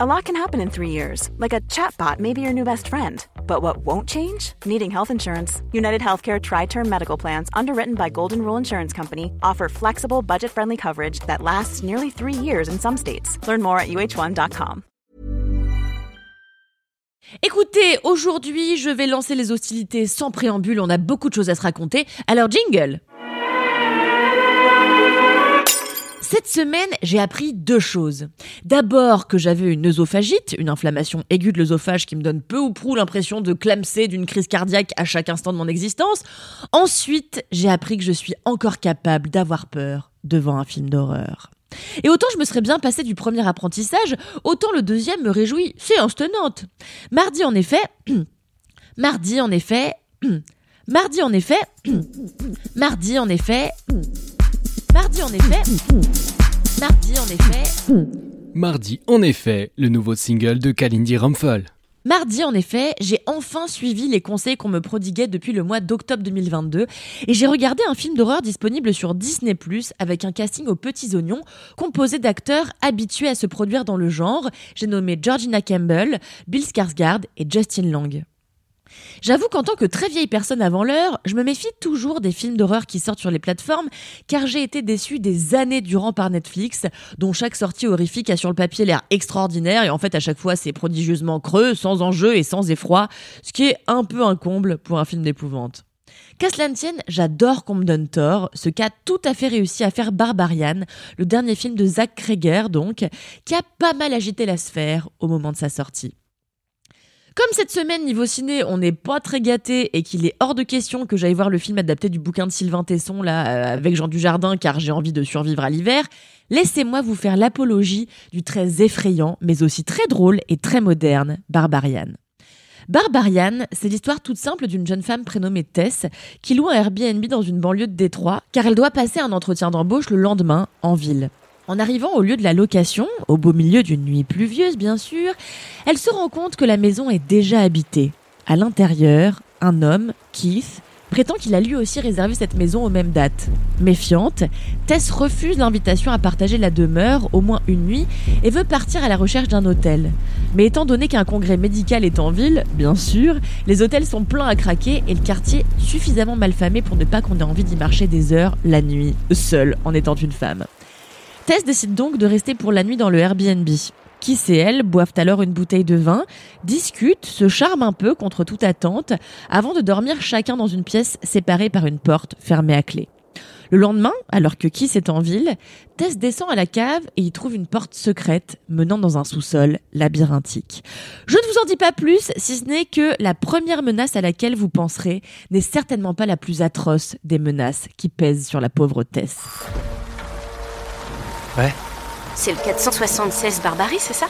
A lot can happen in three years, like a chatbot may be your new best friend. But what won't change? Needing health insurance. United Healthcare Tri Term Medical Plans, underwritten by Golden Rule Insurance Company, offer flexible, budget friendly coverage that lasts nearly three years in some states. Learn more at uh1.com. Écoutez, aujourd'hui, je vais lancer les hostilités sans préambule. On a beaucoup de choses à se raconter. Alors, jingle! Cette semaine, j'ai appris deux choses. D'abord que j'avais une œsophagite, une inflammation aiguë de l'œsophage qui me donne peu ou prou l'impression de clamser d'une crise cardiaque à chaque instant de mon existence. Ensuite, j'ai appris que je suis encore capable d'avoir peur devant un film d'horreur. Et autant je me serais bien passé du premier apprentissage, autant le deuxième me réjouit en effet, mardi en effet, mardi en effet, mardi en effet, Mardi en effet. Mardi en effet. Mardi en effet, le nouveau single de Kalindi Rumpel. Mardi, en effet, j'ai enfin suivi les conseils qu'on me prodiguait depuis le mois d'octobre 2022 et j'ai regardé un film d'horreur disponible sur Disney ⁇ avec un casting aux petits oignons composé d'acteurs habitués à se produire dans le genre. J'ai nommé Georgina Campbell, Bill Skarsgård et Justin Long. J'avoue qu'en tant que très vieille personne avant l'heure, je me méfie toujours des films d'horreur qui sortent sur les plateformes, car j'ai été déçue des années durant par Netflix, dont chaque sortie horrifique a sur le papier l'air extraordinaire, et en fait à chaque fois c'est prodigieusement creux, sans enjeu et sans effroi, ce qui est un peu un comble pour un film d'épouvante. Qu'à cela ne tienne, j'adore qu'on me donne tort, ce qu'a tout à fait réussi à faire Barbarian, le dernier film de Zach Kreger donc, qui a pas mal agité la sphère au moment de sa sortie. Comme cette semaine, niveau ciné, on n'est pas très gâté et qu'il est hors de question que j'aille voir le film adapté du bouquin de Sylvain Tesson, là, euh, avec Jean Dujardin, car j'ai envie de survivre à l'hiver, laissez-moi vous faire l'apologie du très effrayant, mais aussi très drôle et très moderne, Barbarian. Barbarian, c'est l'histoire toute simple d'une jeune femme prénommée Tess qui loue un Airbnb dans une banlieue de Détroit car elle doit passer un entretien d'embauche le lendemain en ville. En arrivant au lieu de la location, au beau milieu d'une nuit pluvieuse bien sûr, elle se rend compte que la maison est déjà habitée. À l'intérieur, un homme, Keith, prétend qu'il a lui aussi réservé cette maison aux mêmes dates. Méfiante, Tess refuse l'invitation à partager la demeure au moins une nuit et veut partir à la recherche d'un hôtel. Mais étant donné qu'un congrès médical est en ville, bien sûr, les hôtels sont pleins à craquer et le quartier suffisamment malfamé pour ne pas qu'on ait envie d'y marcher des heures la nuit, seule en étant une femme. Tess décide donc de rester pour la nuit dans le Airbnb. Qui et elle boivent alors une bouteille de vin, discutent, se charment un peu contre toute attente, avant de dormir chacun dans une pièce séparée par une porte fermée à clé. Le lendemain, alors que Kiss est en ville, Tess descend à la cave et y trouve une porte secrète menant dans un sous-sol labyrinthique. Je ne vous en dis pas plus, si ce n'est que la première menace à laquelle vous penserez n'est certainement pas la plus atroce des menaces qui pèsent sur la pauvre Tess. Ouais. C'est le 476 Barbarie, c'est ça?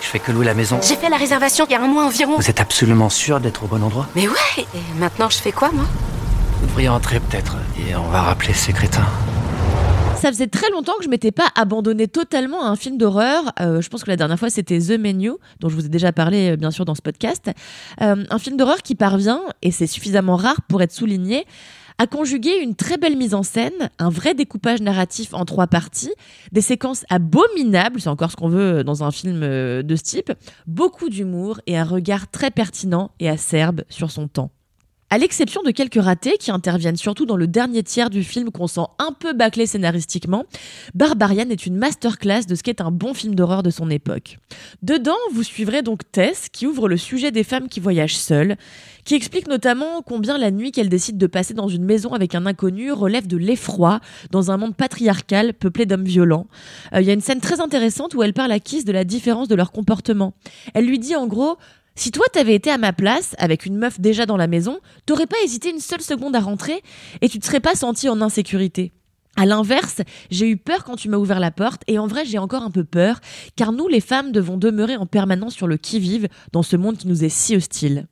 Je fais que louer la maison. J'ai fait la réservation il y a un mois environ. Vous êtes absolument sûr d'être au bon endroit? Mais ouais Et maintenant, je fais quoi, moi? Vous devriez entrer peut-être, et on va rappeler ces crétins. Ça faisait très longtemps que je m'étais pas abandonné totalement à un film d'horreur. Euh, je pense que la dernière fois c'était The Menu, dont je vous ai déjà parlé euh, bien sûr dans ce podcast. Euh, un film d'horreur qui parvient, et c'est suffisamment rare pour être souligné, a conjugué une très belle mise en scène, un vrai découpage narratif en trois parties, des séquences abominables, c'est encore ce qu'on veut dans un film euh, de ce type, beaucoup d'humour et un regard très pertinent et acerbe sur son temps. À l'exception de quelques ratés qui interviennent surtout dans le dernier tiers du film qu'on sent un peu bâclé scénaristiquement, Barbarian est une masterclass de ce qu'est un bon film d'horreur de son époque. Dedans, vous suivrez donc Tess qui ouvre le sujet des femmes qui voyagent seules, qui explique notamment combien la nuit qu'elle décide de passer dans une maison avec un inconnu relève de l'effroi dans un monde patriarcal peuplé d'hommes violents. Euh, il y a une scène très intéressante où elle parle à Kiss de la différence de leur comportement. Elle lui dit en gros si toi t'avais été à ma place, avec une meuf déjà dans la maison, t'aurais pas hésité une seule seconde à rentrer et tu te serais pas senti en insécurité. À l'inverse, j'ai eu peur quand tu m'as ouvert la porte et en vrai j'ai encore un peu peur car nous les femmes devons demeurer en permanence sur le qui-vive dans ce monde qui nous est si hostile.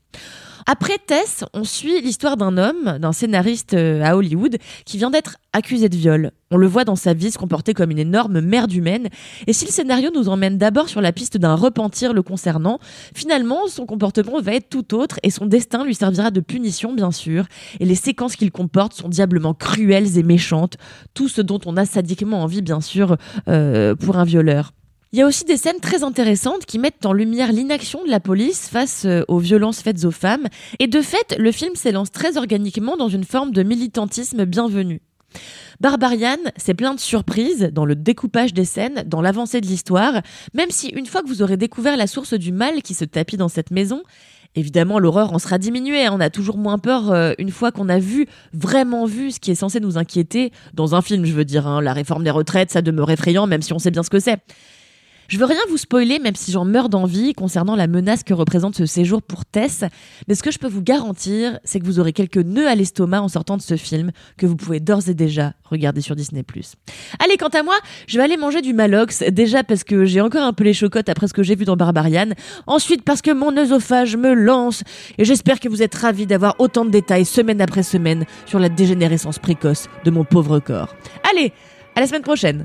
Après Tess, on suit l'histoire d'un homme, d'un scénariste euh, à Hollywood, qui vient d'être accusé de viol. On le voit dans sa vie se comporter comme une énorme merde humaine, et si le scénario nous emmène d'abord sur la piste d'un repentir le concernant, finalement son comportement va être tout autre, et son destin lui servira de punition bien sûr, et les séquences qu'il comporte sont diablement cruelles et méchantes, tout ce dont on a sadiquement envie bien sûr euh, pour un violeur. Il y a aussi des scènes très intéressantes qui mettent en lumière l'inaction de la police face euh, aux violences faites aux femmes. Et de fait, le film s'élance très organiquement dans une forme de militantisme bienvenu. Barbarian, c'est plein de surprises dans le découpage des scènes, dans l'avancée de l'histoire, même si une fois que vous aurez découvert la source du mal qui se tapit dans cette maison, Évidemment, l'horreur en sera diminuée. Hein. On a toujours moins peur euh, une fois qu'on a vu, vraiment vu, ce qui est censé nous inquiéter dans un film, je veux dire. Hein. La réforme des retraites, ça demeure effrayant, même si on sait bien ce que c'est. Je veux rien vous spoiler, même si j'en meurs d'envie concernant la menace que représente ce séjour pour Tess. Mais ce que je peux vous garantir, c'est que vous aurez quelques nœuds à l'estomac en sortant de ce film que vous pouvez d'ores et déjà regarder sur Disney+. Allez, quant à moi, je vais aller manger du Malox. Déjà parce que j'ai encore un peu les chocottes après ce que j'ai vu dans Barbarian. Ensuite parce que mon œsophage me lance. Et j'espère que vous êtes ravis d'avoir autant de détails semaine après semaine sur la dégénérescence précoce de mon pauvre corps. Allez, à la semaine prochaine.